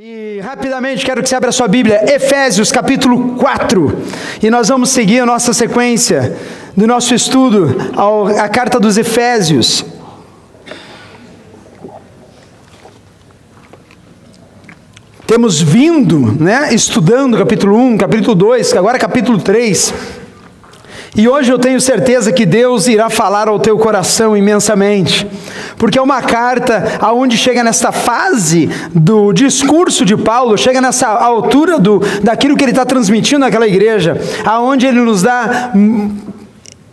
E rapidamente quero que você abra sua Bíblia, Efésios capítulo 4, e nós vamos seguir a nossa sequência do nosso estudo ao, a carta dos Efésios. Temos vindo, né, estudando capítulo 1, capítulo 2, agora capítulo 3. E hoje eu tenho certeza que Deus irá falar ao teu coração imensamente, porque é uma carta aonde chega nesta fase do discurso de Paulo, chega nessa altura do, daquilo que ele está transmitindo naquela igreja, aonde ele nos dá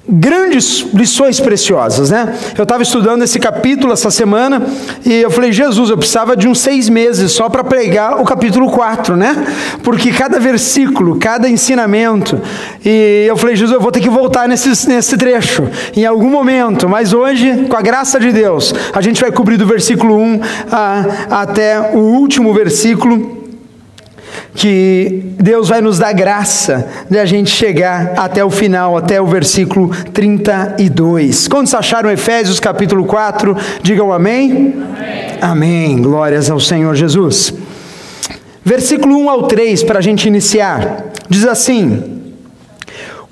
grandes lições preciosas, né? Eu estava estudando esse capítulo essa semana e eu falei, Jesus, eu precisava de uns seis meses só para pregar o capítulo 4, né? Porque cada versículo, cada ensinamento, e eu falei, Jesus, eu vou ter que voltar nesse, nesse trecho em algum momento, mas hoje, com a graça de Deus, a gente vai cobrir do versículo 1 a, até o último versículo que Deus vai nos dar graça de a gente chegar até o final, até o versículo 32. Quando se acharam Efésios capítulo 4, digam amém. Amém. amém. Glórias ao Senhor Jesus. Versículo 1 ao 3, para a gente iniciar, diz assim: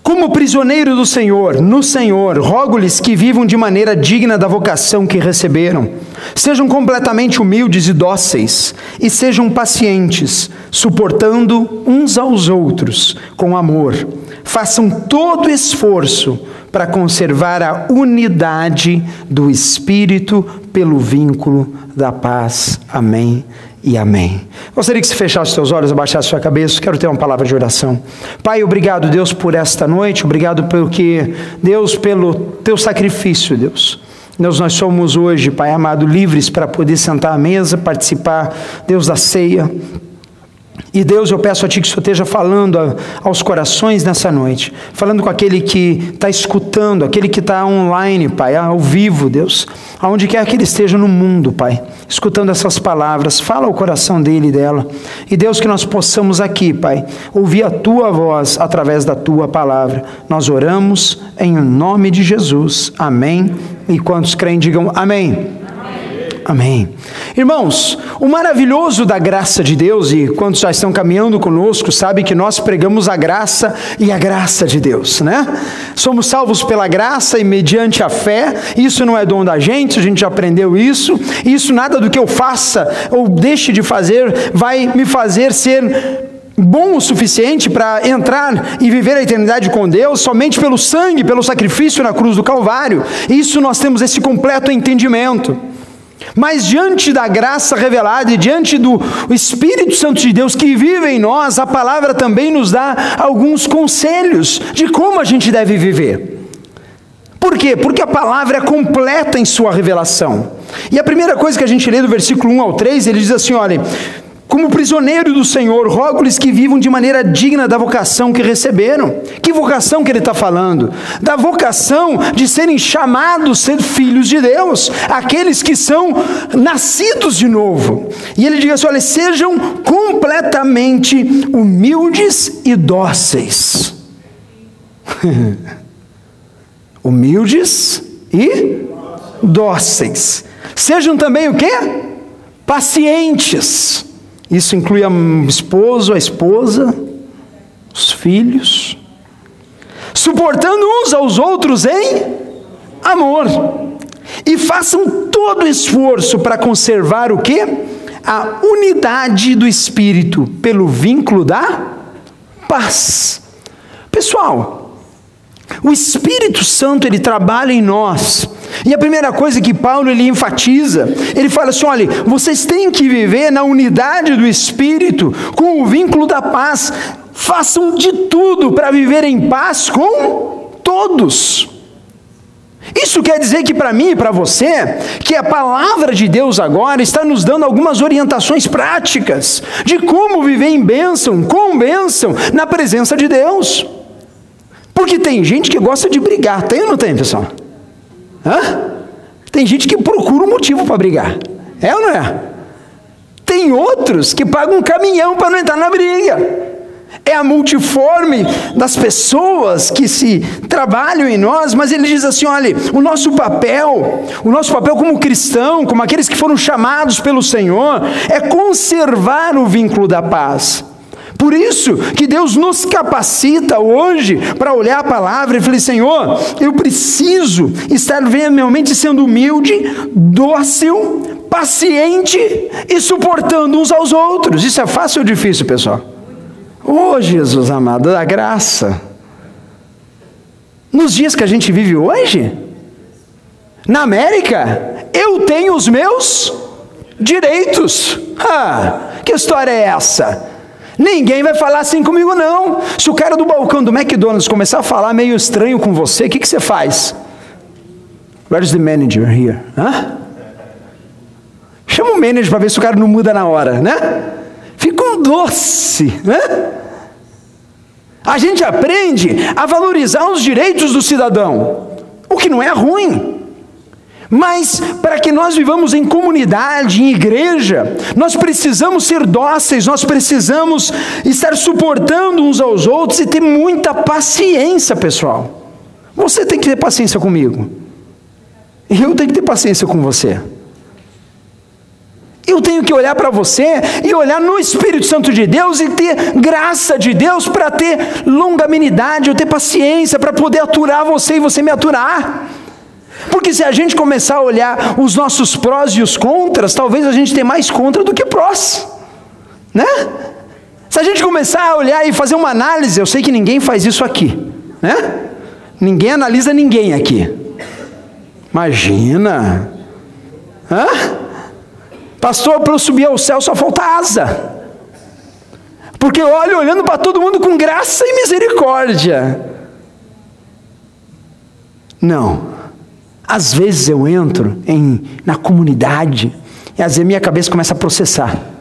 como prisioneiro do Senhor, no Senhor, rogo-lhes que vivam de maneira digna da vocação que receberam. Sejam completamente humildes e dóceis, e sejam pacientes, suportando uns aos outros com amor. Façam todo esforço para conservar a unidade do Espírito pelo vínculo da paz. Amém e amém. Gostaria que você fechasse os seus olhos, abaixasse sua cabeça. Quero ter uma palavra de oração. Pai, obrigado, Deus, por esta noite. Obrigado pelo que, Deus, pelo teu sacrifício, Deus. Deus, nós somos hoje, Pai amado, livres para poder sentar à mesa, participar, Deus, da ceia. E Deus, eu peço a Ti que o Senhor esteja falando aos corações nessa noite, falando com aquele que está escutando, aquele que está online, Pai, ao vivo, Deus, aonde quer que ele esteja no mundo, Pai, escutando essas palavras, fala ao coração dele e dela. E Deus, que nós possamos aqui, Pai, ouvir a Tua voz através da Tua palavra. Nós oramos em nome de Jesus. Amém. E quantos creem, digam amém. Amém. Irmãos, o maravilhoso da graça de Deus, e quando já estão caminhando conosco, sabe que nós pregamos a graça e a graça de Deus, né? Somos salvos pela graça e mediante a fé, isso não é dom da gente, a gente já aprendeu isso, isso nada do que eu faça ou deixe de fazer vai me fazer ser bom o suficiente para entrar e viver a eternidade com Deus somente pelo sangue, pelo sacrifício na cruz do Calvário. Isso nós temos esse completo entendimento. Mas diante da graça revelada e diante do Espírito Santo de Deus que vive em nós, a palavra também nos dá alguns conselhos de como a gente deve viver. Por quê? Porque a palavra é completa em sua revelação. E a primeira coisa que a gente lê do versículo 1 ao 3, ele diz assim: olha, como prisioneiro do Senhor, rogo-lhes que vivam de maneira digna da vocação que receberam. Que vocação que ele está falando? Da vocação de serem chamados ser filhos de Deus, aqueles que são nascidos de novo. E ele diz assim: olha, sejam completamente humildes e dóceis. humildes e dóceis. Sejam também o quê? Pacientes isso inclui o esposo, a esposa, os filhos, suportando uns aos outros em amor. E façam todo o esforço para conservar o que? A unidade do espírito pelo vínculo da paz. Pessoal, o Espírito Santo ele trabalha em nós. E a primeira coisa que Paulo ele enfatiza, ele fala assim: olha, vocês têm que viver na unidade do Espírito, com o vínculo da paz. Façam de tudo para viver em paz com todos. Isso quer dizer que para mim e para você, que a palavra de Deus agora está nos dando algumas orientações práticas de como viver em bênção, com bênção, na presença de Deus. Porque tem gente que gosta de brigar, tem ou não tem, pessoal? Hã? Tem gente que procura um motivo para brigar, é ou não é? Tem outros que pagam um caminhão para não entrar na briga. é a multiforme das pessoas que se trabalham em nós, mas ele diz assim: olha, o nosso papel, o nosso papel como cristão, como aqueles que foram chamados pelo Senhor, é conservar o vínculo da paz. Por isso que Deus nos capacita hoje para olhar a palavra e falar: Senhor, eu preciso estar realmente sendo humilde, dócil, paciente e suportando uns aos outros. Isso é fácil ou difícil, pessoal? Oh, Jesus amado, da graça. Nos dias que a gente vive hoje, na América, eu tenho os meus direitos. Ah, que história é essa? Ninguém vai falar assim comigo, não. Se o cara do balcão do McDonald's começar a falar meio estranho com você, o que, que você faz? Where's the manager here? Hã? Chama o manager para ver se o cara não muda na hora, né? Fica um doce, né? A gente aprende a valorizar os direitos do cidadão, o que não é ruim. Mas para que nós vivamos em comunidade, em igreja, nós precisamos ser dóceis, nós precisamos estar suportando uns aos outros e ter muita paciência, pessoal. Você tem que ter paciência comigo. Eu tenho que ter paciência com você. Eu tenho que olhar para você e olhar no Espírito Santo de Deus e ter graça de Deus para ter longanimidade, eu ter paciência para poder aturar você e você me aturar. Porque se a gente começar a olhar os nossos prós e os contras, talvez a gente tenha mais contra do que prós, né? Se a gente começar a olhar e fazer uma análise, eu sei que ninguém faz isso aqui, né? Ninguém analisa ninguém aqui. Imagina, hã? Pastor, para eu subir ao céu só falta asa. Porque eu olho olhando para todo mundo com graça e misericórdia. Não. Às vezes eu entro em, na comunidade e às vezes minha cabeça começa a processar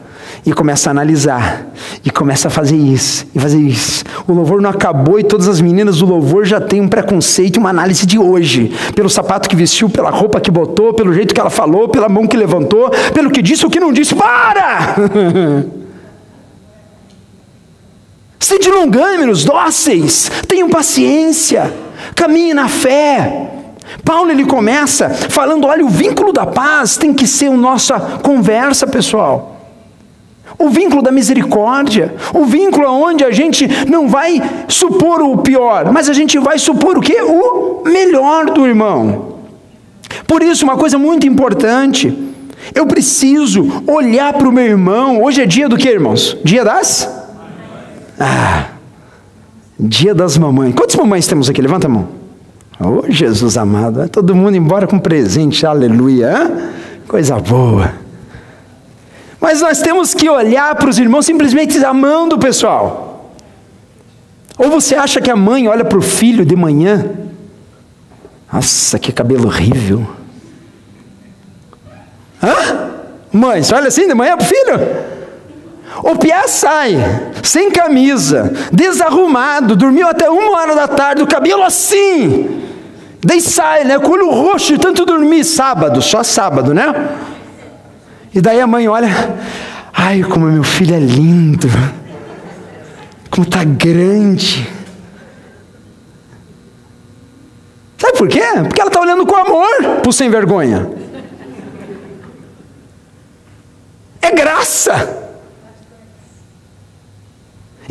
e começa a analisar, e começa a fazer isso, e fazer isso. O louvor não acabou e todas as meninas do louvor já têm um preconceito, uma análise de hoje, pelo sapato que vestiu, pela roupa que botou, pelo jeito que ela falou, pela mão que levantou, pelo que disse ou que não disse. Para! Sede longâmenos, dóceis, tenham paciência, caminhe na fé. Paulo ele começa falando: olha, o vínculo da paz tem que ser a nossa conversa, pessoal o vínculo da misericórdia, o vínculo onde a gente não vai supor o pior, mas a gente vai supor o que? O melhor do irmão. Por isso, uma coisa muito importante, eu preciso olhar para o meu irmão. Hoje é dia do que, irmãos? Dia das? Ah, dia das mamães. Quantas mamães temos aqui? Levanta a mão. Oh, Jesus amado, vai todo mundo embora com presente, aleluia. Coisa boa. Mas nós temos que olhar para os irmãos simplesmente amando o pessoal. Ou você acha que a mãe olha para o filho de manhã? Nossa, que cabelo horrível. Hã? Mãe, você olha assim de manhã para o filho? O Piá sai, sem camisa, desarrumado, dormiu até uma hora da tarde, o cabelo assim. Daí sai, né? Com o olho roxo de tanto dormir, sábado, só sábado, né? E daí a mãe olha, ai, como meu filho é lindo, como está grande. Sabe por quê? Porque ela está olhando com amor para o sem vergonha. É graça.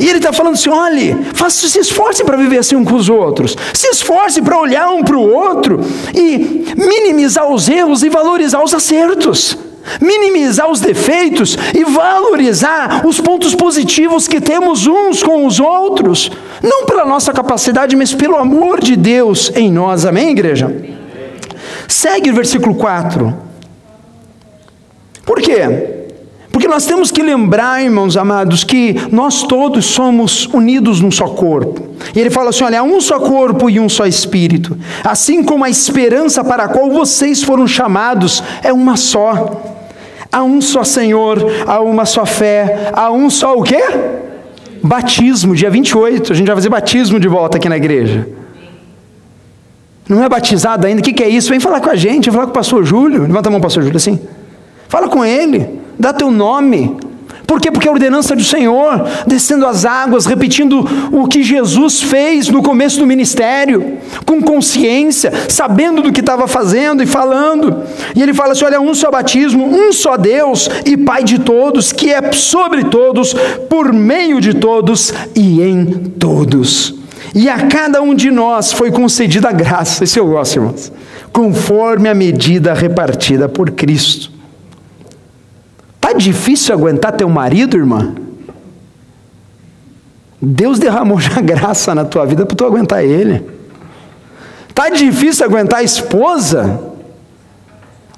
E ele está falando assim: olhe, faça, se esforce para viver assim um com os outros, se esforce para olhar um para o outro e minimizar os erros e valorizar os acertos minimizar os defeitos e valorizar os pontos positivos que temos uns com os outros, não pela nossa capacidade, mas pelo amor de Deus em nós. Amém, igreja? Segue o versículo 4. Por quê? Porque nós temos que lembrar, irmãos amados, que nós todos somos unidos num só corpo. E ele fala assim: olha, há um só corpo e um só espírito. Assim como a esperança para a qual vocês foram chamados é uma só. Há um só Senhor, há uma só fé, há um só o quê? Batismo, dia 28. A gente vai fazer batismo de volta aqui na igreja. Não é batizado ainda? O que, que é isso? Vem falar com a gente, vem falar com o pastor Júlio. Levanta a mão, pastor Júlio, assim. Fala com ele dá teu nome. Por quê? Porque a ordenança do Senhor, descendo as águas, repetindo o que Jesus fez no começo do ministério, com consciência, sabendo do que estava fazendo e falando. E ele fala assim: olha, um só batismo, um só Deus e Pai de todos, que é sobre todos, por meio de todos e em todos. E a cada um de nós foi concedida a graça, esse eu gosto, irmãos, conforme a medida repartida por Cristo. Tá difícil aguentar teu marido, irmã? Deus derramou já graça na tua vida para tu aguentar ele. Tá difícil aguentar a esposa?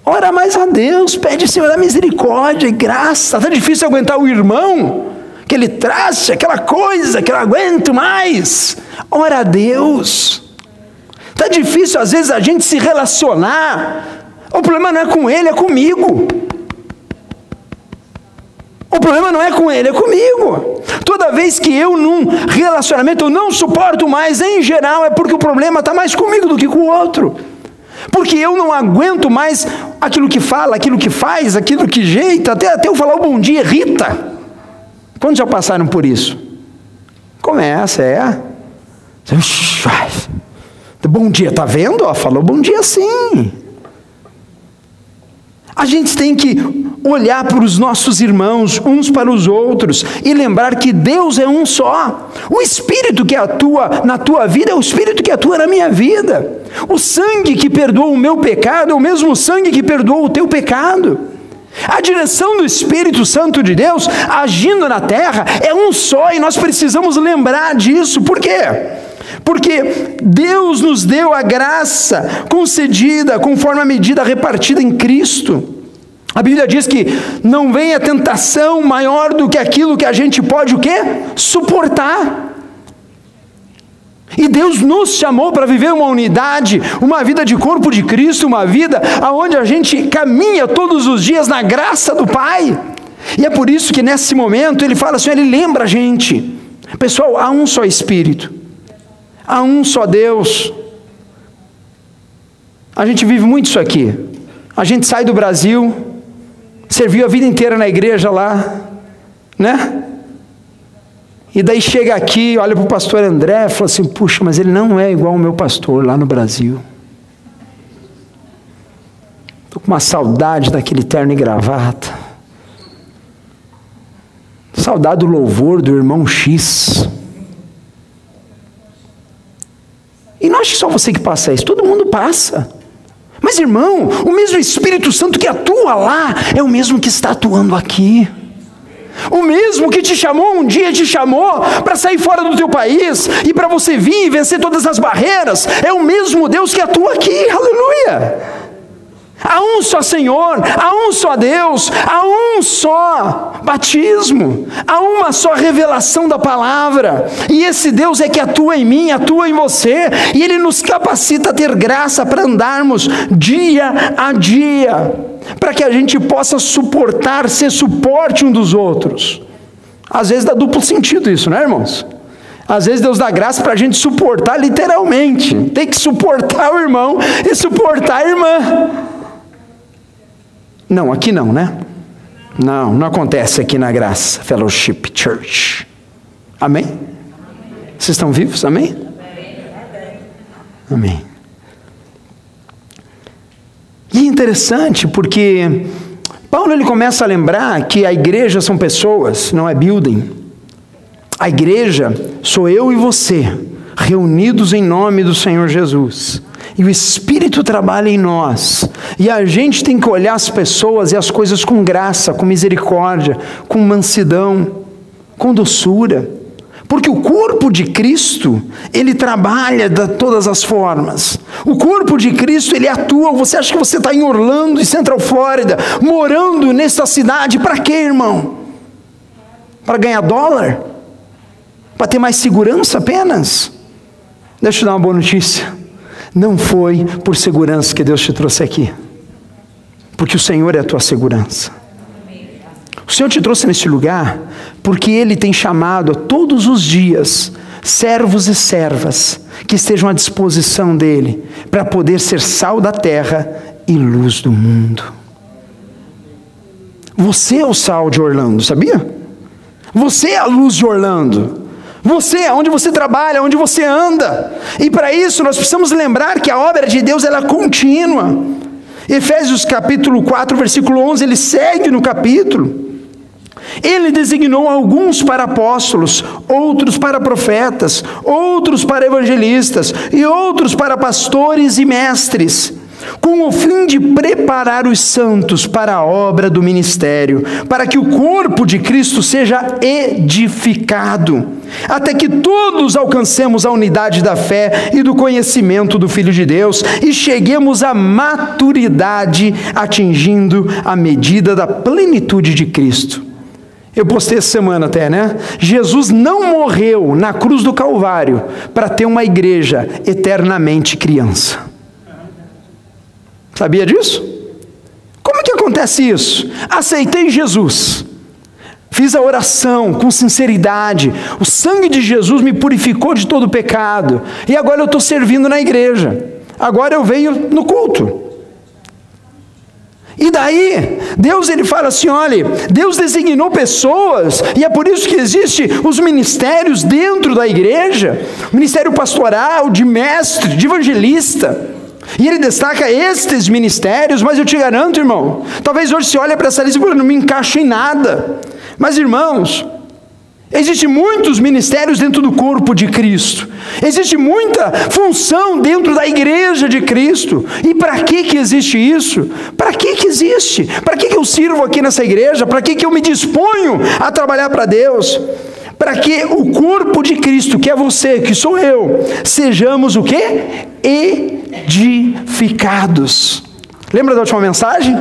Ora mais a Deus, pede Senhor a misericórdia e graça. Tá difícil aguentar o irmão? Que ele traz aquela coisa que eu não aguento mais. Ora a Deus. Tá difícil às vezes a gente se relacionar. O problema não é com ele, é comigo. O problema não é com ele, é comigo. Toda vez que eu num relacionamento eu não suporto mais, em geral, é porque o problema está mais comigo do que com o outro. Porque eu não aguento mais aquilo que fala, aquilo que faz, aquilo que jeita, até, até eu falar o bom dia irrita. Quantos já passaram por isso? Começa, é. Bom dia, tá vendo? falou bom dia sim. A gente tem que olhar para os nossos irmãos, uns para os outros, e lembrar que Deus é um só. O Espírito que atua na tua vida é o Espírito que atua na minha vida. O sangue que perdoa o meu pecado é o mesmo sangue que perdoa o teu pecado. A direção do Espírito Santo de Deus agindo na terra é um só e nós precisamos lembrar disso. Por quê? Porque Deus nos deu a graça concedida conforme a medida repartida em Cristo. A Bíblia diz que não vem a tentação maior do que aquilo que a gente pode o quê? Suportar. E Deus nos chamou para viver uma unidade, uma vida de corpo de Cristo, uma vida aonde a gente caminha todos os dias na graça do Pai. E é por isso que nesse momento ele fala assim, ele lembra a gente. Pessoal, há um só Espírito. Há um só Deus. A gente vive muito isso aqui. A gente sai do Brasil, serviu a vida inteira na igreja lá, né? E daí chega aqui, olha para o pastor André e fala assim: puxa, mas ele não é igual ao meu pastor lá no Brasil. Estou com uma saudade daquele terno e gravata. Saudade do louvor do irmão X. E não acho só você que passa isso, todo mundo passa. Mas irmão, o mesmo Espírito Santo que atua lá é o mesmo que está atuando aqui. O mesmo que te chamou um dia te chamou para sair fora do teu país e para você vir e vencer todas as barreiras, é o mesmo Deus que atua aqui, aleluia. Há um só Senhor, há um só Deus, há um só batismo, há uma só revelação da palavra, e esse Deus é que atua em mim, atua em você, e Ele nos capacita a ter graça para andarmos dia a dia, para que a gente possa suportar, ser suporte um dos outros. Às vezes dá duplo sentido isso, né, irmãos? Às vezes Deus dá graça para a gente suportar literalmente, tem que suportar o irmão e suportar a irmã. Não, aqui não, né? Não, não acontece aqui na Graça Fellowship Church. Amém? Vocês estão vivos? Amém? Amém. E é interessante porque Paulo ele começa a lembrar que a igreja são pessoas, não é building. A igreja sou eu e você, reunidos em nome do Senhor Jesus. E o Espírito trabalha em nós. E a gente tem que olhar as pessoas e as coisas com graça, com misericórdia, com mansidão, com doçura. Porque o corpo de Cristo, ele trabalha de todas as formas. O corpo de Cristo, ele atua. Você acha que você está em Orlando, em Central Flórida, morando nessa cidade, para quê, irmão? Para ganhar dólar? Para ter mais segurança apenas? Deixa eu te dar uma boa notícia. Não foi por segurança que Deus te trouxe aqui, porque o Senhor é a tua segurança. O Senhor te trouxe nesse lugar porque Ele tem chamado a todos os dias servos e servas que estejam à disposição dEle para poder ser sal da terra e luz do mundo. Você é o sal de Orlando, sabia? Você é a luz de Orlando. Você, é onde você trabalha, onde você anda. E para isso nós precisamos lembrar que a obra de Deus ela é contínua. Efésios capítulo 4, versículo 11, ele segue no capítulo. Ele designou alguns para apóstolos, outros para profetas, outros para evangelistas e outros para pastores e mestres com o fim de preparar os santos para a obra do ministério, para que o corpo de Cristo seja edificado, até que todos alcancemos a unidade da fé e do conhecimento do Filho de Deus e cheguemos à maturidade, atingindo a medida da plenitude de Cristo. Eu postei essa semana até, né? Jesus não morreu na cruz do Calvário para ter uma igreja eternamente criança. Sabia disso? Como que acontece isso? Aceitei Jesus. Fiz a oração com sinceridade. O sangue de Jesus me purificou de todo pecado. E agora eu estou servindo na igreja. Agora eu venho no culto. E daí, Deus ele fala assim: olha, Deus designou pessoas, e é por isso que existe os ministérios dentro da igreja, ministério pastoral, de mestre, de evangelista. E ele destaca estes ministérios, mas eu te garanto, irmão, talvez hoje você olhe para essa lista e não me encaixo em nada. Mas, irmãos, Existem muitos ministérios dentro do corpo de Cristo. Existe muita função dentro da igreja de Cristo. E para que que existe isso? Para que que existe? Para que que eu sirvo aqui nessa igreja? Para que que eu me disponho a trabalhar para Deus? Para que o corpo de Cristo, que é você, que sou eu, sejamos o que? Edificados. Lembra da última mensagem?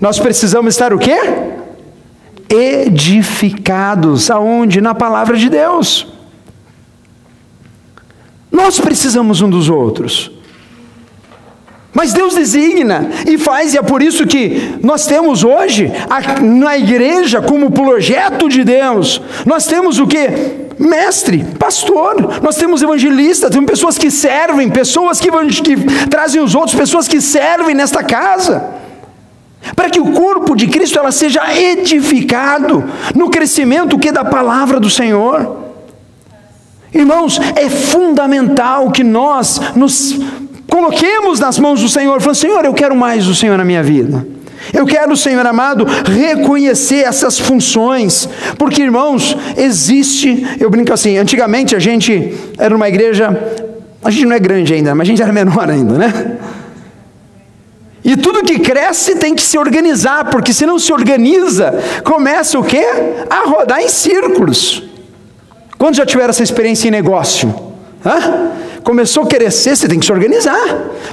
Nós precisamos estar o quê? Edificados. Aonde? Na palavra de Deus. Nós precisamos um dos outros. Mas Deus designa e faz, e é por isso que nós temos hoje, na igreja, como projeto de Deus, nós temos o que? Mestre, pastor, nós temos evangelista, temos pessoas que servem, pessoas que, que trazem os outros, pessoas que servem nesta casa para que o corpo de Cristo ela seja edificado no crescimento que é da palavra do Senhor. Irmãos, é fundamental que nós nos Coloquemos nas mãos do Senhor, falando: Senhor, eu quero mais do Senhor na minha vida. Eu quero, Senhor amado, reconhecer essas funções, porque irmãos, existe, eu brinco assim, antigamente a gente era uma igreja, a gente não é grande ainda, mas a gente era menor ainda, né? E tudo que cresce tem que se organizar, porque se não se organiza, começa o quê? A rodar em círculos. Quantos já tiveram essa experiência em negócio? Hã? Começou a crescer, você tem que se organizar.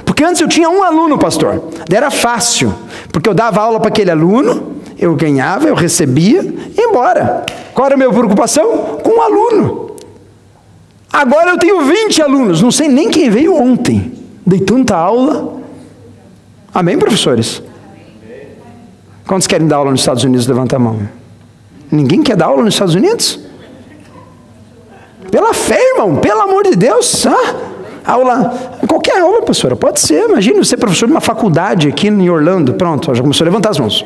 Porque antes eu tinha um aluno, pastor. Era fácil, porque eu dava aula para aquele aluno, eu ganhava, eu recebia e embora. Qual era a minha preocupação? Com um aluno. Agora eu tenho 20 alunos, não sei nem quem veio ontem. Dei tanta aula. Amém, professores? Quantos querem dar aula nos Estados Unidos? Levanta a mão. Ninguém quer dar aula nos Estados Unidos? Pela fé, irmão, pelo amor de Deus. Ah, aula, qualquer aula, professora, pode ser. Imagine você professor de uma faculdade aqui em Orlando. Pronto, já começou a levantar as mãos.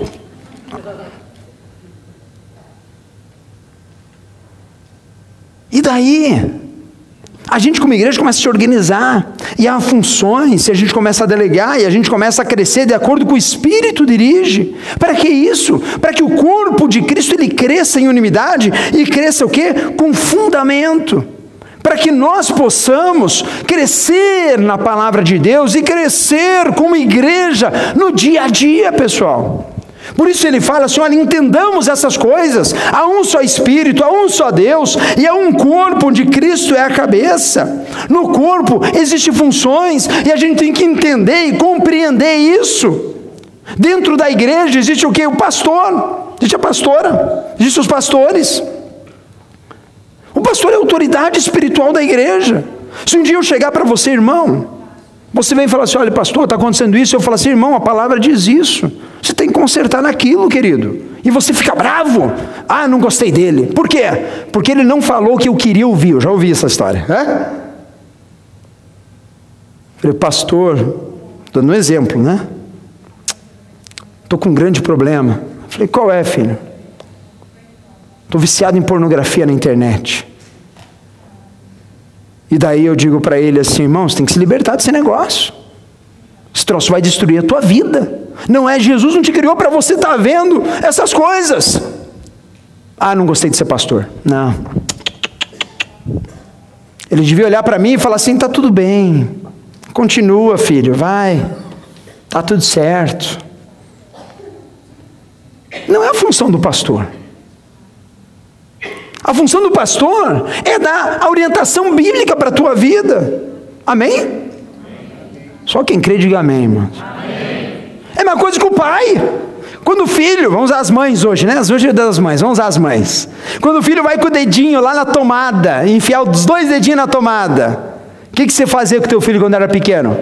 E daí? A gente, como igreja, começa a se organizar, e há funções, e a gente começa a delegar, e a gente começa a crescer de acordo com o Espírito dirige. Para que isso? Para que o corpo de Cristo ele cresça em unidade e cresça o quê? Com fundamento. Para que nós possamos crescer na palavra de Deus e crescer como igreja no dia a dia, pessoal. Por isso ele fala assim: olha, entendamos essas coisas. Há um só Espírito, há um só Deus, e há um corpo onde Cristo é a cabeça. No corpo existem funções, e a gente tem que entender e compreender isso. Dentro da igreja existe o que? O pastor, existe a pastora, existem os pastores. O pastor é a autoridade espiritual da igreja. Se um dia eu chegar para você, irmão, você vem falar assim: olha, pastor, está acontecendo isso. Eu falo assim, irmão, a palavra diz isso. Você tem que consertar naquilo, querido. E você fica bravo. Ah, não gostei dele. Por quê? Porque ele não falou o que eu queria ouvir. Eu já ouvi essa história. É? Falei, pastor, dando um exemplo, né? Estou com um grande problema. Falei, qual é, filho? Estou viciado em pornografia na internet. E daí eu digo para ele assim, irmão, você tem que se libertar desse negócio. Esse troço vai destruir a tua vida. Não é Jesus não te criou para você estar tá vendo essas coisas. Ah, não gostei de ser pastor. Não. Ele devia olhar para mim e falar assim: tá tudo bem. Continua, filho, vai. Tá tudo certo. Não é a função do pastor. A função do pastor é dar a orientação bíblica para a tua vida. Amém? Só quem crê, diga amém, irmãos. É a mesma coisa que o pai. Quando o filho, vamos as mães hoje, né? Hoje é das mães, vamos as mães. Quando o filho vai com o dedinho lá na tomada, enfiar os dois dedinhos na tomada, o que, que você fazia com o teu filho quando era pequeno?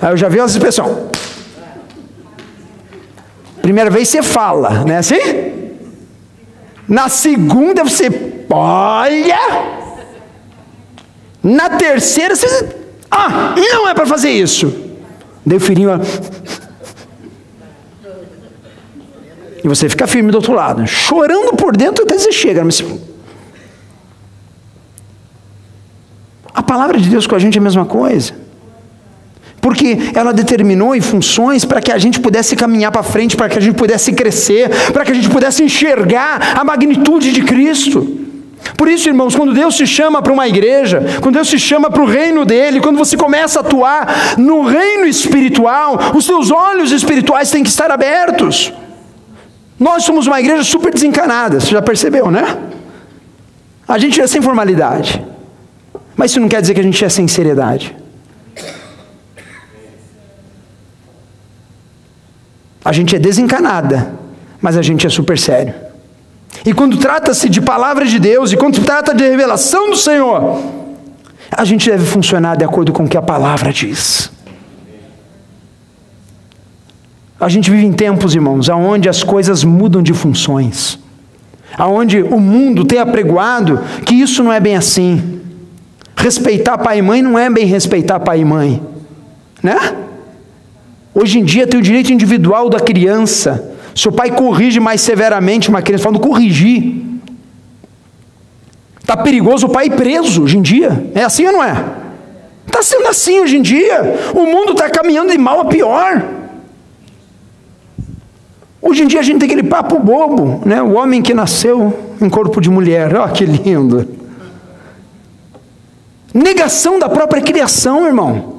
Aí eu já vi essa expressão. Primeira vez você fala, né assim? Na segunda você olha. Na terceira você. Ah, não é para fazer isso. Daí o filhinho. E você fica firme do outro lado, chorando por dentro até você chega. Mas... A palavra de Deus com a gente é a mesma coisa porque ela determinou em funções para que a gente pudesse caminhar para frente, para que a gente pudesse crescer, para que a gente pudesse enxergar a magnitude de Cristo. Por isso, irmãos, quando Deus se chama para uma igreja, quando Deus se chama para o reino dele, quando você começa a atuar no reino espiritual, os seus olhos espirituais têm que estar abertos. Nós somos uma igreja super desencanada, você já percebeu, né? A gente é sem formalidade, mas isso não quer dizer que a gente é sem seriedade. A gente é desencanada, mas a gente é super sério. E quando trata-se de palavra de Deus e quando trata de revelação do Senhor, a gente deve funcionar de acordo com o que a palavra diz. A gente vive em tempos, irmãos, onde as coisas mudam de funções, aonde o mundo tem apregoado que isso não é bem assim. Respeitar pai e mãe não é bem respeitar pai e mãe, né? Hoje em dia tem o direito individual da criança. Se o pai corrige mais severamente uma criança, falando corrigir. Está perigoso o pai preso hoje em dia. É assim ou não é? Está sendo assim hoje em dia. O mundo está caminhando de mal a pior. Hoje em dia a gente tem aquele papo bobo, né? O homem que nasceu em corpo de mulher. Olha que lindo. Negação da própria criação, irmão.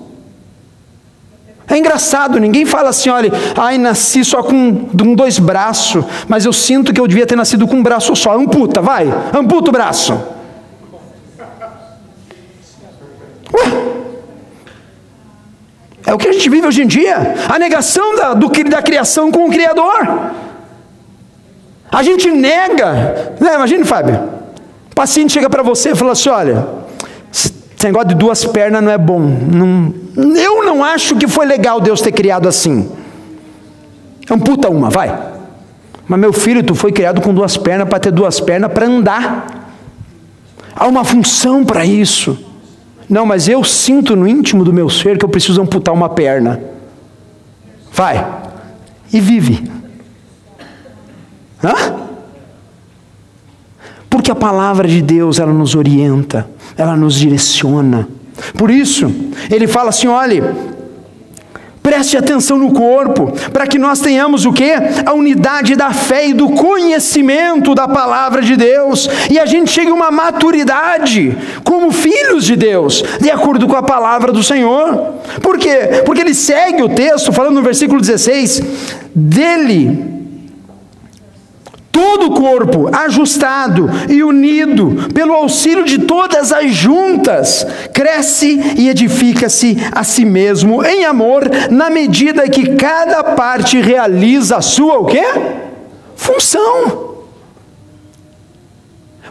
É engraçado, ninguém fala assim, olha, ai, nasci só com, com dois braços, mas eu sinto que eu devia ter nascido com um braço só. Amputa, vai, amputa o braço. Ué? É o que a gente vive hoje em dia, a negação da, do, da criação com o Criador. A gente nega, né, imagine, Fábio, o paciente chega para você e fala assim: olha, esse negócio de duas pernas não é bom. Não, eu não acho que foi legal Deus ter criado assim. Amputa uma, vai. Mas meu filho, tu foi criado com duas pernas para ter duas pernas para andar. Há uma função para isso. Não, mas eu sinto no íntimo do meu ser que eu preciso amputar uma perna. Vai. E vive. Hã? Porque a palavra de Deus, ela nos orienta ela nos direciona. Por isso, ele fala assim: olhe, preste atenção no corpo, para que nós tenhamos o que? A unidade da fé e do conhecimento da palavra de Deus, e a gente chegue a uma maturidade como filhos de Deus, de acordo com a palavra do Senhor. Por quê? Porque ele segue o texto, falando no versículo 16: dele todo o corpo ajustado e unido pelo auxílio de todas as juntas, cresce e edifica-se a si mesmo em amor, na medida que cada parte realiza a sua o quê? Função.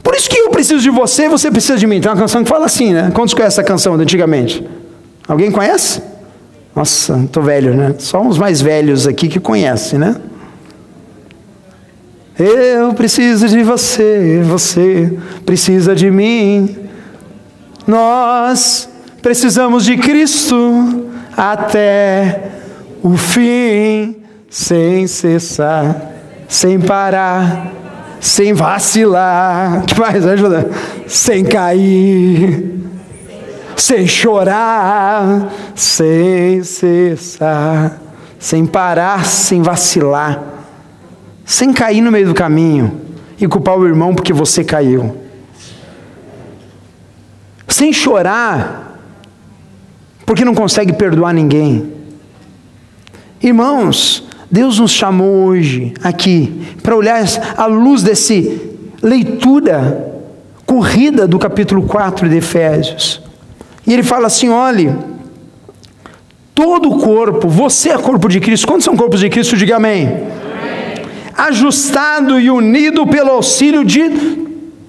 Por isso que eu preciso de você, você precisa de mim. Tem uma canção que fala assim, né? Quantos conhecem essa canção de antigamente? Alguém conhece? Nossa, estou velho, né? Só uns mais velhos aqui que conhecem, né? Eu preciso de você, você precisa de mim. Nós precisamos de Cristo até o fim, sem cessar, sem parar. sem vacilar. que mais? Ajuda. Sem cair, sem chorar, sem cessar, sem parar, sem vacilar, sem cair no meio do caminho e culpar o irmão porque você caiu. Sem chorar, porque não consegue perdoar ninguém. Irmãos, Deus nos chamou hoje aqui para olhar à luz desse leitura corrida do capítulo 4 de Efésios. E ele fala assim: olhe, todo o corpo, você é corpo de Cristo. Quantos são corpos de Cristo? Diga amém. Ajustado e unido pelo auxílio de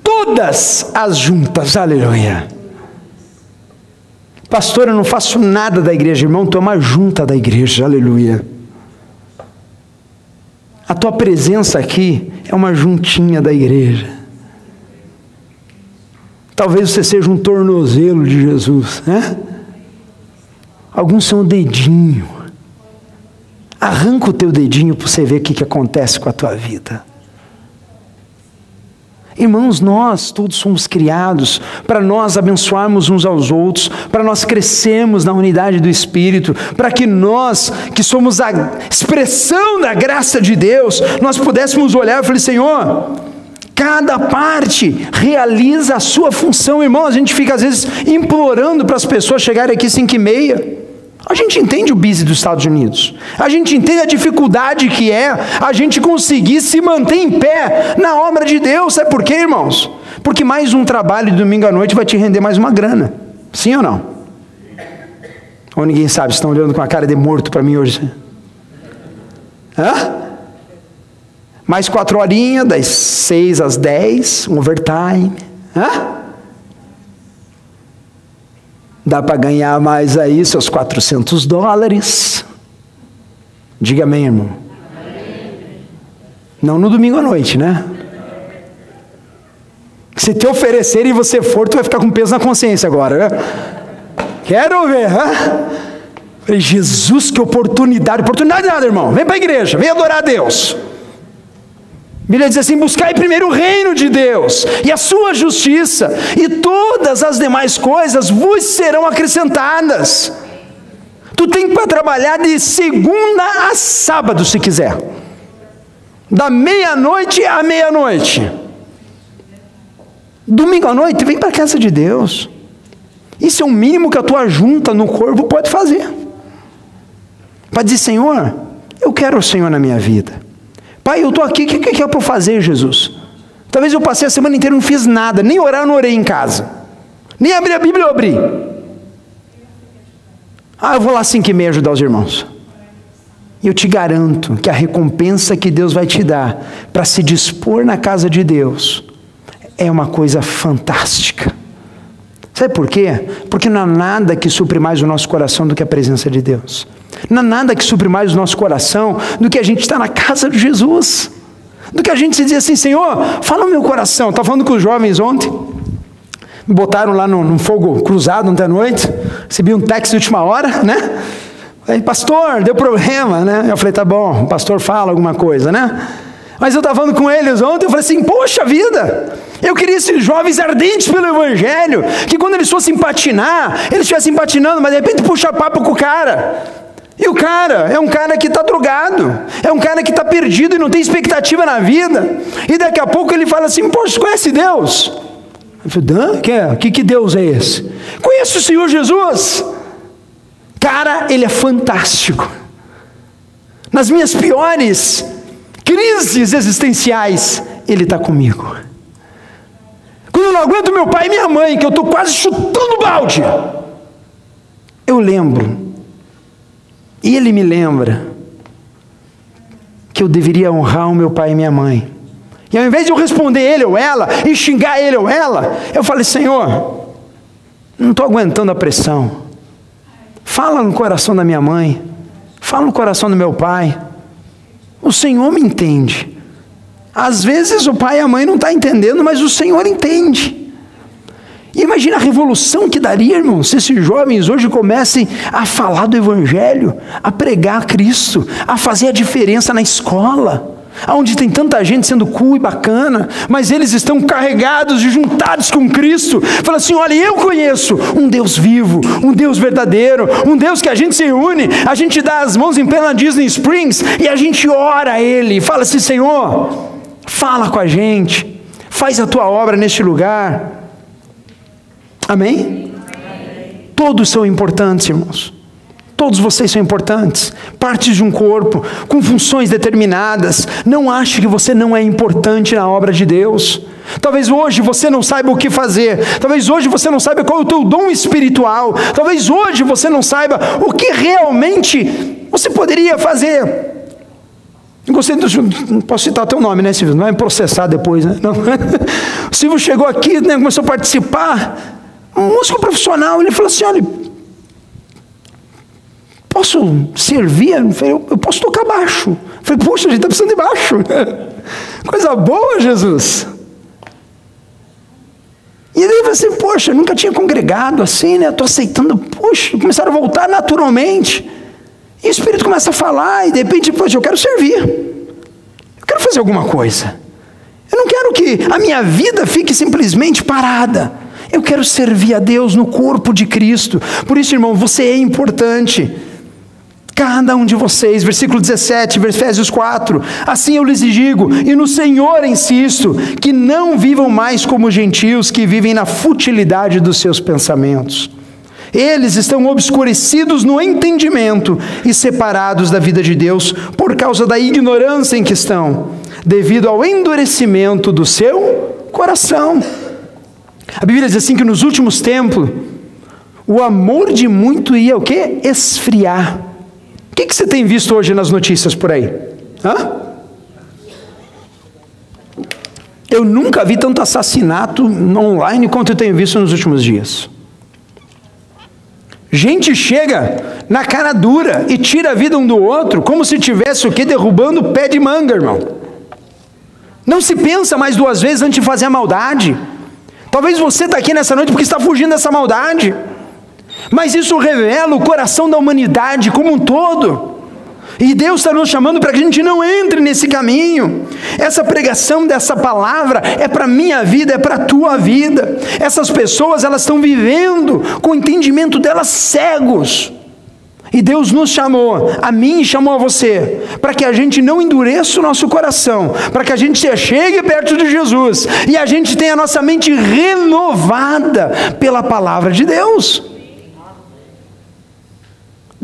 todas as juntas. Aleluia. Pastor, eu não faço nada da igreja, irmão, toma junta da igreja. Aleluia. A tua presença aqui é uma juntinha da igreja. Talvez você seja um tornozelo de Jesus, né? Alguns são o dedinho. Arranca o teu dedinho para você ver o que, que acontece com a tua vida. Irmãos, nós todos somos criados para nós abençoarmos uns aos outros, para nós crescermos na unidade do Espírito, para que nós, que somos a expressão da graça de Deus, nós pudéssemos olhar e falar: Senhor, cada parte realiza a sua função, irmão. A gente fica às vezes implorando para as pessoas chegarem aqui 5 e meia. A gente entende o busy dos Estados Unidos. A gente entende a dificuldade que é a gente conseguir se manter em pé na obra de Deus. Sabe por quê, irmãos? Porque mais um trabalho de domingo à noite vai te render mais uma grana. Sim ou não? Ou ninguém sabe, estão olhando com a cara de morto para mim hoje. Hã? Mais quatro horinhas, das seis às dez, um overtime. Hã? Dá para ganhar mais aí seus 400 dólares. Diga amém, irmão. Não no domingo à noite, né? Se te oferecer e você for, tu vai ficar com peso na consciência agora, né? Quero ver? Jesus, que oportunidade. Oportunidade nada, irmão. Vem para a igreja, vem adorar a Deus. Bíblia diz assim: buscai primeiro o reino de Deus e a sua justiça, e todas as demais coisas vos serão acrescentadas. Tu tem para trabalhar de segunda a sábado, se quiser, da meia-noite à meia-noite. Domingo à noite, vem para a casa de Deus. Isso é o mínimo que a tua junta no corpo pode fazer. Para dizer, Senhor, eu quero o Senhor na minha vida. Pai, eu estou aqui, o que, que é para fazer, Jesus? Talvez eu passei a semana inteira e não fiz nada, nem orar eu não orei em casa, nem abrir a Bíblia eu abri. Ah, eu vou lá cinco e meia ajudar os irmãos. E eu te garanto que a recompensa que Deus vai te dar para se dispor na casa de Deus é uma coisa fantástica. Sabe por quê? Porque não há nada que supre mais o nosso coração do que a presença de Deus. Não há nada que supre mais o nosso coração do que a gente estar na casa de Jesus. Do que a gente se dizer assim, Senhor, fala no meu coração. Estava falando com os jovens ontem. Me botaram lá num, num fogo cruzado ontem à noite. Recebi um texto de última hora, né? Aí, pastor, deu problema, né? Eu falei, tá bom, o pastor fala alguma coisa, né? Mas eu estava falando com eles ontem, eu falei assim, poxa vida, eu queria esses jovens ardentes pelo Evangelho, que quando eles fossem patinar, eles estivessem patinando, mas de repente puxa papo com o cara. E o cara é um cara que está drogado, é um cara que está perdido e não tem expectativa na vida. E daqui a pouco ele fala assim: Poxa, conhece Deus? Eu falei: que, é? que, que Deus é esse? Conhece o Senhor Jesus? Cara, ele é fantástico. Nas minhas piores crises existenciais, ele está comigo. Quando eu não aguento meu pai e minha mãe, que eu estou quase chutando balde, eu lembro e ele me lembra que eu deveria honrar o meu pai e minha mãe. E ao invés de eu responder ele ou ela e xingar ele ou ela, eu falei: Senhor, não estou aguentando a pressão. Fala no coração da minha mãe, fala no coração do meu pai. O Senhor me entende. Às vezes o pai e a mãe não estão tá entendendo, mas o Senhor entende. E imagina a revolução que daria, irmão, se esses jovens hoje comecem a falar do Evangelho, a pregar Cristo, a fazer a diferença na escola, onde tem tanta gente sendo cool e bacana, mas eles estão carregados e juntados com Cristo. Fala assim: olha, eu conheço um Deus vivo, um Deus verdadeiro, um Deus que a gente se une, a gente dá as mãos em plena Disney Springs e a gente ora a Ele, fala assim: Senhor, fala com a gente, faz a tua obra neste lugar. Amém? Amém. Todos são importantes, irmãos. Todos vocês são importantes, partes de um corpo, com funções determinadas. Não ache que você não é importante na obra de Deus. Talvez hoje você não saiba o que fazer. Talvez hoje você não saiba qual é o teu dom espiritual. Talvez hoje você não saiba o que realmente você poderia fazer. Gostei do. Não posso citar teu nome, né, Silvio? Não vai me processar depois, né? Não. O Silvio chegou aqui, né, começou a participar. Um músico profissional, ele falou assim: olha posso servir? Eu, falei, eu posso tocar baixo. Eu falei, poxa, a gente está precisando de baixo. Coisa boa, Jesus. E ele falou assim, poxa, eu nunca tinha congregado assim, né? Estou aceitando, poxa, começaram a voltar naturalmente. E o Espírito começa a falar, e de repente, poxa, eu quero servir. Eu quero fazer alguma coisa. Eu não quero que a minha vida fique simplesmente parada. Eu quero servir a Deus no corpo de Cristo. Por isso, irmão, você é importante. Cada um de vocês, versículo 17, Efésios 4. Assim eu lhes digo, e no Senhor insisto, que não vivam mais como gentios que vivem na futilidade dos seus pensamentos. Eles estão obscurecidos no entendimento e separados da vida de Deus por causa da ignorância em que estão, devido ao endurecimento do seu coração. A Bíblia diz assim que nos últimos tempos o amor de muito ia o quê? Esfriar. O que, que você tem visto hoje nas notícias por aí? Hã? Eu nunca vi tanto assassinato online quanto eu tenho visto nos últimos dias. Gente chega na cara dura e tira a vida um do outro, como se tivesse o que derrubando pé de manga, irmão. Não se pensa mais duas vezes antes de fazer a maldade. Talvez você está aqui nessa noite porque está fugindo dessa maldade. Mas isso revela o coração da humanidade como um todo. E Deus está nos chamando para que a gente não entre nesse caminho. Essa pregação dessa palavra é para a minha vida, é para a tua vida. Essas pessoas, elas estão vivendo com o entendimento delas cegos. E Deus nos chamou, a mim chamou a você, para que a gente não endureça o nosso coração, para que a gente chegue perto de Jesus e a gente tenha a nossa mente renovada pela palavra de Deus.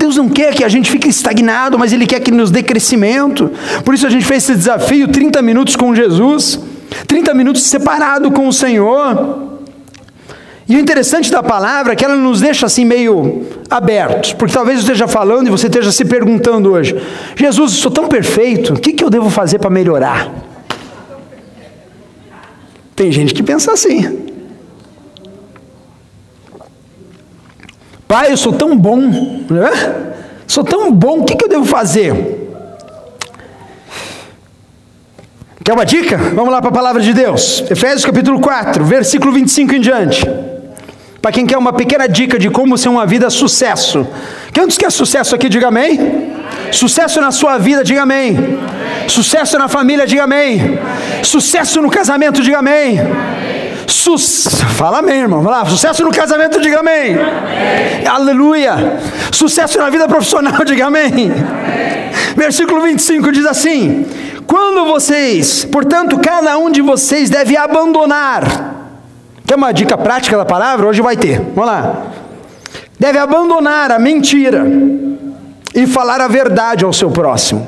Deus não quer que a gente fique estagnado, mas Ele quer que nos dê crescimento. Por isso a gente fez esse desafio: 30 minutos com Jesus, 30 minutos separado com o Senhor. E o interessante da palavra é que ela nos deixa assim meio abertos, porque talvez eu esteja falando e você esteja se perguntando hoje: Jesus, eu sou tão perfeito, o que, que eu devo fazer para melhorar? Tem gente que pensa assim. Pai, eu sou tão bom, né? Sou tão bom, o que, que eu devo fazer? Quer uma dica? Vamos lá para a palavra de Deus. Efésios capítulo 4, versículo 25 em diante. Para quem quer uma pequena dica de como ser uma vida sucesso. Quem quer sucesso aqui, diga amém. Sucesso na sua vida, diga amém. Sucesso na família, diga amém. Sucesso no casamento, diga amém. Su Fala amém, irmão. Lá. Sucesso no casamento, diga amém. amém. Aleluia. Sucesso na vida profissional, diga amém. amém. Versículo 25 diz assim: Quando vocês, portanto, cada um de vocês deve abandonar. Quer uma dica prática da palavra? Hoje vai ter. Vamos lá. Deve abandonar a mentira e falar a verdade ao seu próximo,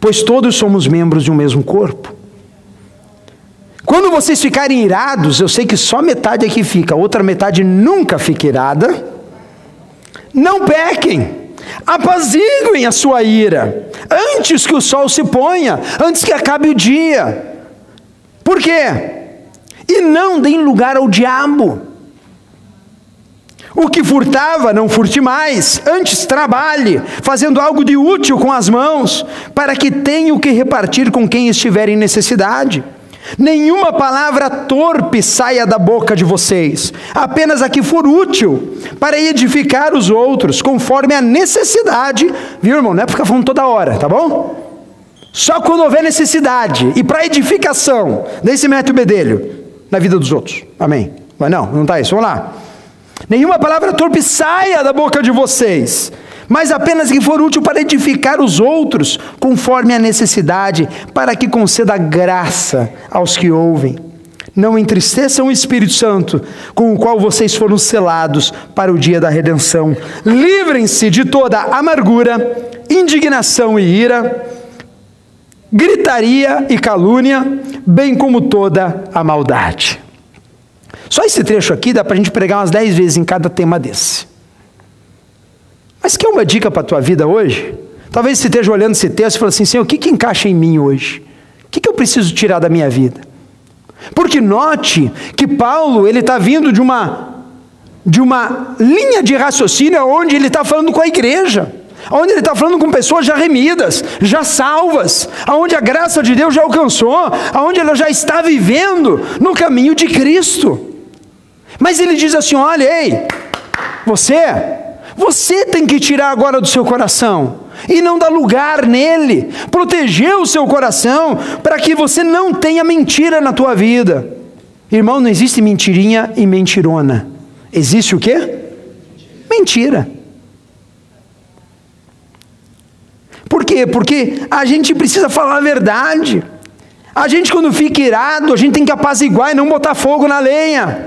pois todos somos membros de um mesmo corpo. Quando vocês ficarem irados, eu sei que só metade aqui fica, a outra metade nunca fica irada. Não pequem, apaziguem a sua ira, antes que o sol se ponha, antes que acabe o dia. Por quê? E não deem lugar ao diabo. O que furtava, não furte mais, antes trabalhe, fazendo algo de útil com as mãos, para que tenha o que repartir com quem estiver em necessidade. Nenhuma palavra torpe saia da boca de vocês, apenas a que for útil para edificar os outros, conforme a necessidade, viu irmão? Não é para ficar falando toda hora, tá bom? Só quando houver necessidade e para edificação. Daí se mete o bedelho na vida dos outros. Amém. Mas não, não está isso. Vamos lá. Nenhuma palavra torpe saia da boca de vocês, mas apenas que for útil para edificar os outros, conforme a necessidade, para que conceda graça aos que ouvem. Não entristeçam o Espírito Santo, com o qual vocês foram selados para o dia da redenção. Livrem-se de toda amargura, indignação e ira, gritaria e calúnia, bem como toda a maldade. Só esse trecho aqui dá para a gente pregar umas dez vezes em cada tema desse. Mas quer uma dica para a tua vida hoje? Talvez você esteja olhando esse texto e fale assim, Senhor, o que, que encaixa em mim hoje? O que, que eu preciso tirar da minha vida? Porque note que Paulo ele está vindo de uma de uma linha de raciocínio onde ele está falando com a igreja, onde ele está falando com pessoas já remidas, já salvas, aonde a graça de Deus já alcançou, aonde ela já está vivendo no caminho de Cristo. Mas ele diz assim: olha, ei, você, você tem que tirar agora do seu coração e não dar lugar nele, proteger o seu coração para que você não tenha mentira na tua vida. Irmão, não existe mentirinha e mentirona. Existe o quê? Mentira. Por quê? Porque a gente precisa falar a verdade. A gente, quando fica irado, a gente tem que apaziguar e não botar fogo na lenha.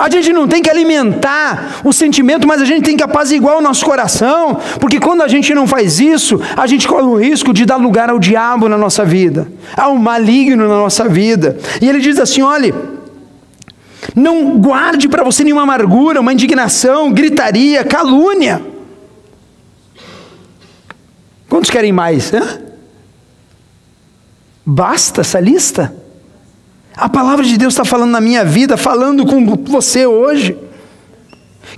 A gente não tem que alimentar o sentimento, mas a gente tem que apaziguar o nosso coração, porque quando a gente não faz isso, a gente corre o risco de dar lugar ao diabo na nossa vida, ao maligno na nossa vida. E ele diz assim: olhe, não guarde para você nenhuma amargura, uma indignação, gritaria, calúnia. Quantos querem mais? Basta essa lista? A palavra de Deus está falando na minha vida, falando com você hoje.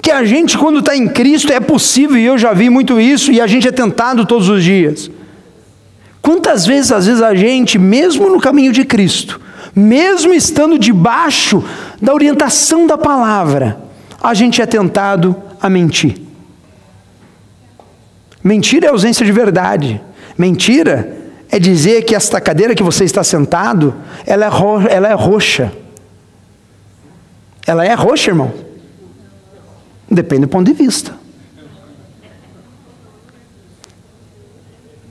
Que a gente, quando está em Cristo, é possível, e eu já vi muito isso, e a gente é tentado todos os dias. Quantas vezes, às vezes, a gente, mesmo no caminho de Cristo, mesmo estando debaixo da orientação da palavra, a gente é tentado a mentir. Mentira é ausência de verdade. Mentira é dizer que esta cadeira que você está sentado, ela é, ro ela é roxa. Ela é roxa, irmão? Depende do ponto de vista.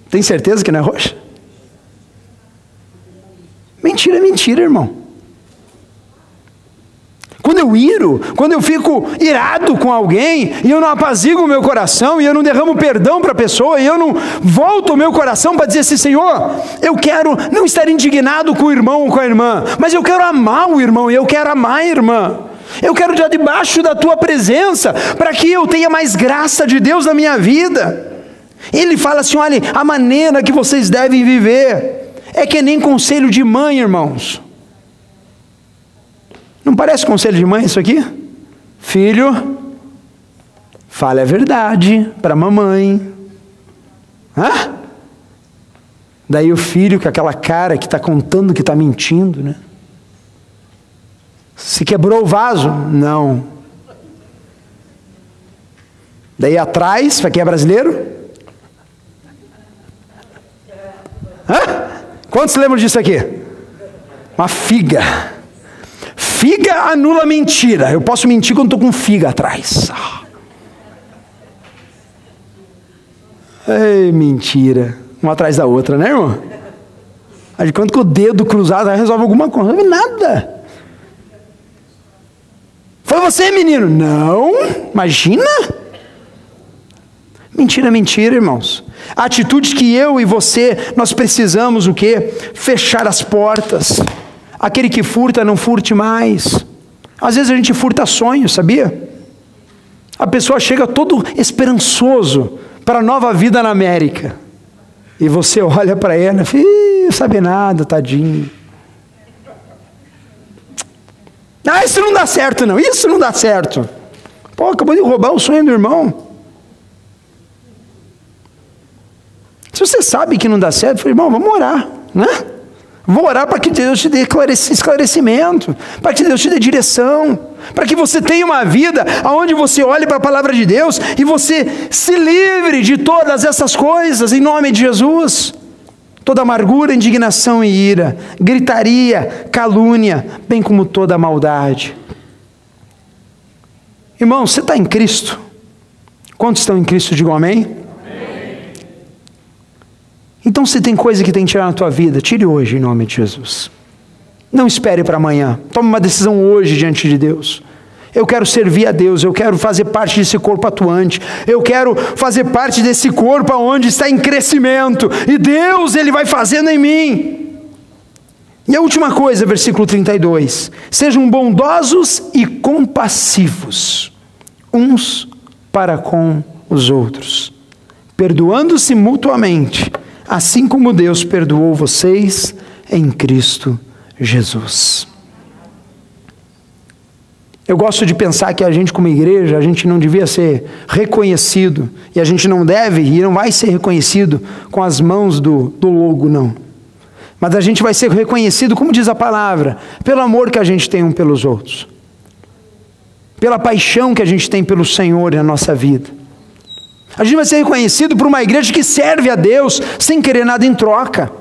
Tem certeza que não é roxa? Mentira mentira, irmão. Quando eu iro, quando eu fico irado com alguém, e eu não apazigo o meu coração, e eu não derramo perdão para a pessoa, e eu não volto o meu coração para dizer assim: Senhor, eu quero não estar indignado com o irmão ou com a irmã, mas eu quero amar o irmão, e eu quero amar a irmã. Eu quero estar debaixo da tua presença, para que eu tenha mais graça de Deus na minha vida. Ele fala assim: olha, a maneira que vocês devem viver é que nem conselho de mãe, irmãos. Não parece conselho de mãe isso aqui? Filho, fale a verdade para a mamãe. Hã? Daí o filho com aquela cara que está contando que está mentindo, né? Se quebrou o vaso? Não. Daí atrás, para quem é brasileiro? Hã? Quantos lembram disso aqui? Uma figa. Figa anula mentira. Eu posso mentir quando estou com figa atrás. Ei, mentira. Uma atrás da outra, né, irmão? De quanto que o dedo cruzado resolve alguma coisa? Não nada. Foi você, menino? Não, imagina. Mentira, mentira, irmãos. Atitudes que eu e você, nós precisamos o quê? Fechar as portas. Aquele que furta, não furte mais. Às vezes a gente furta sonhos, sabia? A pessoa chega todo esperançoso para a nova vida na América. E você olha para ela e não sabe nada, tadinho. Ah, isso não dá certo, não. Isso não dá certo. Pô, acabou de roubar o sonho do irmão. Se você sabe que não dá certo, irmão, vamos orar, né? Vou orar para que Deus te dê esclarecimento, para que Deus te dê direção, para que você tenha uma vida onde você olhe para a palavra de Deus e você se livre de todas essas coisas em nome de Jesus. toda amargura, indignação e ira, gritaria, calúnia, bem como toda maldade. Irmão, você está em Cristo? Quantos estão em Cristo? Digam amém. Então, se tem coisa que tem que tirar na tua vida, tire hoje, em nome de Jesus. Não espere para amanhã. Tome uma decisão hoje diante de Deus. Eu quero servir a Deus, eu quero fazer parte desse corpo atuante, eu quero fazer parte desse corpo onde está em crescimento, e Deus, Ele vai fazendo em mim. E a última coisa, versículo 32: sejam bondosos e compassivos, uns para com os outros, perdoando-se mutuamente, assim como Deus perdoou vocês em Cristo Jesus. Eu gosto de pensar que a gente, como igreja, a gente não devia ser reconhecido, e a gente não deve e não vai ser reconhecido com as mãos do, do logo, não. Mas a gente vai ser reconhecido, como diz a palavra, pelo amor que a gente tem um pelos outros, pela paixão que a gente tem pelo Senhor na nossa vida. A gente vai ser reconhecido por uma igreja que serve a Deus sem querer nada em troca.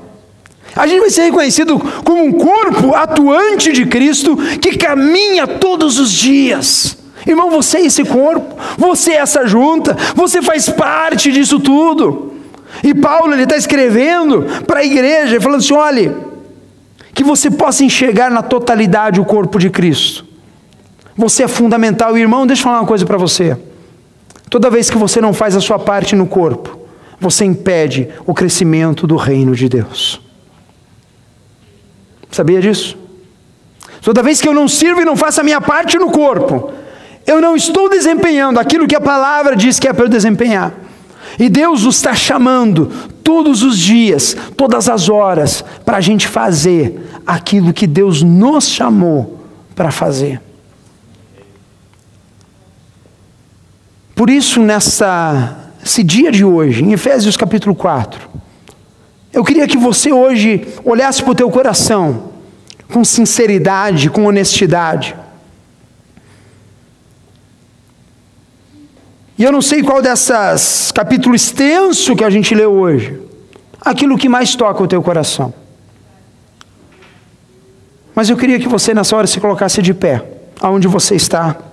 A gente vai ser reconhecido como um corpo atuante de Cristo que caminha todos os dias. Irmão, você é esse corpo, você é essa junta, você faz parte disso tudo. E Paulo ele está escrevendo para a igreja, falando assim: olhe, que você possa enxergar na totalidade o corpo de Cristo. Você é fundamental, irmão. Deixa eu falar uma coisa para você. Toda vez que você não faz a sua parte no corpo, você impede o crescimento do reino de Deus. Sabia disso? Toda vez que eu não sirvo e não faço a minha parte no corpo, eu não estou desempenhando aquilo que a palavra diz que é para eu desempenhar. E Deus nos está chamando todos os dias, todas as horas, para a gente fazer aquilo que Deus nos chamou para fazer. Por isso, nessa, esse dia de hoje, em Efésios capítulo 4, eu queria que você hoje olhasse para o teu coração com sinceridade, com honestidade. E eu não sei qual dessas capítulo extenso que a gente leu hoje, aquilo que mais toca o teu coração. Mas eu queria que você nessa hora se colocasse de pé, aonde você está.